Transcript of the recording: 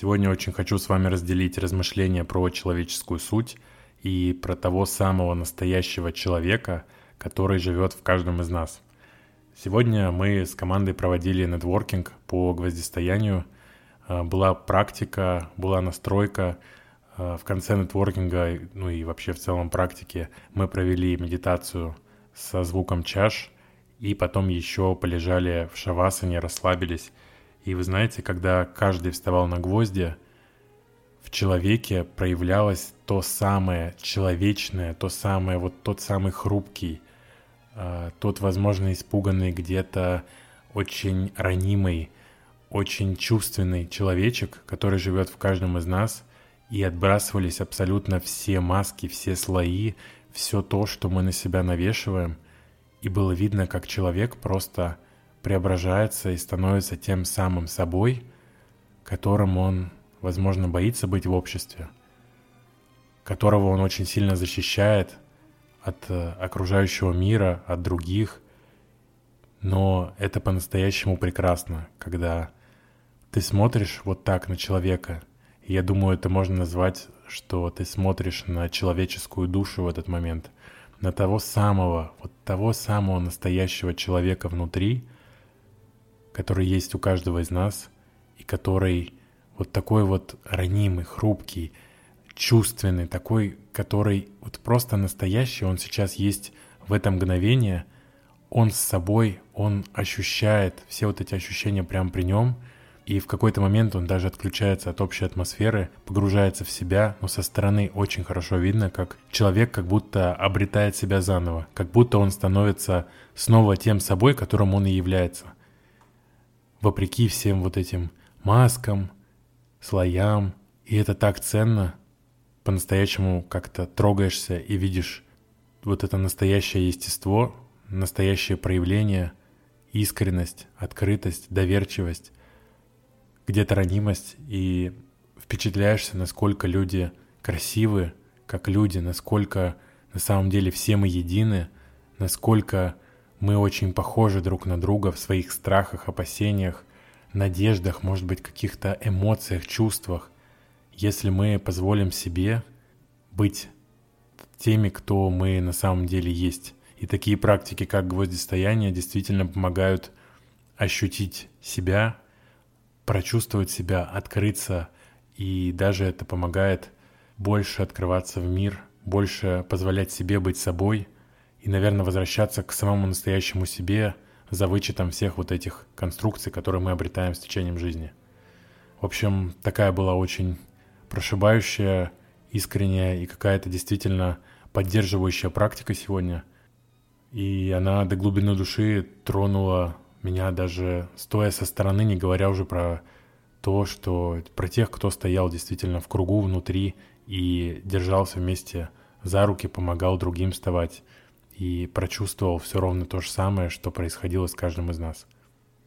Сегодня очень хочу с вами разделить размышления про человеческую суть и про того самого настоящего человека, который живет в каждом из нас. Сегодня мы с командой проводили нетворкинг по гвоздистоянию. А, была практика, была настройка. А, в конце нетворкинга, ну и вообще в целом практики, мы провели медитацию со звуком чаш, и потом еще полежали в шавасане, расслабились – и вы знаете, когда каждый вставал на гвозди, в человеке проявлялось то самое человечное, то самое, вот тот самый хрупкий, э, тот, возможно, испуганный где-то, очень ранимый, очень чувственный человечек, который живет в каждом из нас, и отбрасывались абсолютно все маски, все слои, все то, что мы на себя навешиваем, и было видно, как человек просто преображается и становится тем самым собой, которым он, возможно, боится быть в обществе, которого он очень сильно защищает от э, окружающего мира, от других. Но это по-настоящему прекрасно, когда ты смотришь вот так на человека. И я думаю, это можно назвать, что ты смотришь на человеческую душу в этот момент, на того самого, вот того самого настоящего человека внутри – который есть у каждого из нас и который вот такой вот ранимый, хрупкий, чувственный, такой, который вот просто настоящий, он сейчас есть в это мгновение, он с собой, он ощущает все вот эти ощущения прямо при нем, и в какой-то момент он даже отключается от общей атмосферы, погружается в себя, но со стороны очень хорошо видно, как человек как будто обретает себя заново, как будто он становится снова тем собой, которым он и является – вопреки всем вот этим маскам, слоям. И это так ценно. По-настоящему как-то трогаешься и видишь вот это настоящее естество, настоящее проявление, искренность, открытость, доверчивость, где-то ранимость, и впечатляешься, насколько люди красивы, как люди, насколько на самом деле все мы едины, насколько мы очень похожи друг на друга в своих страхах, опасениях, надеждах, может быть, каких-то эмоциях, чувствах. Если мы позволим себе быть теми, кто мы на самом деле есть. И такие практики, как гвоздистояние, действительно помогают ощутить себя, прочувствовать себя, открыться, и даже это помогает больше открываться в мир, больше позволять себе быть собой – и, наверное, возвращаться к самому настоящему себе за вычетом всех вот этих конструкций, которые мы обретаем с течением жизни. В общем, такая была очень прошибающая, искренняя и какая-то действительно поддерживающая практика сегодня. И она до глубины души тронула меня даже стоя со стороны, не говоря уже про то, что про тех, кто стоял действительно в кругу внутри и держался вместе за руки, помогал другим вставать и прочувствовал все ровно то же самое, что происходило с каждым из нас –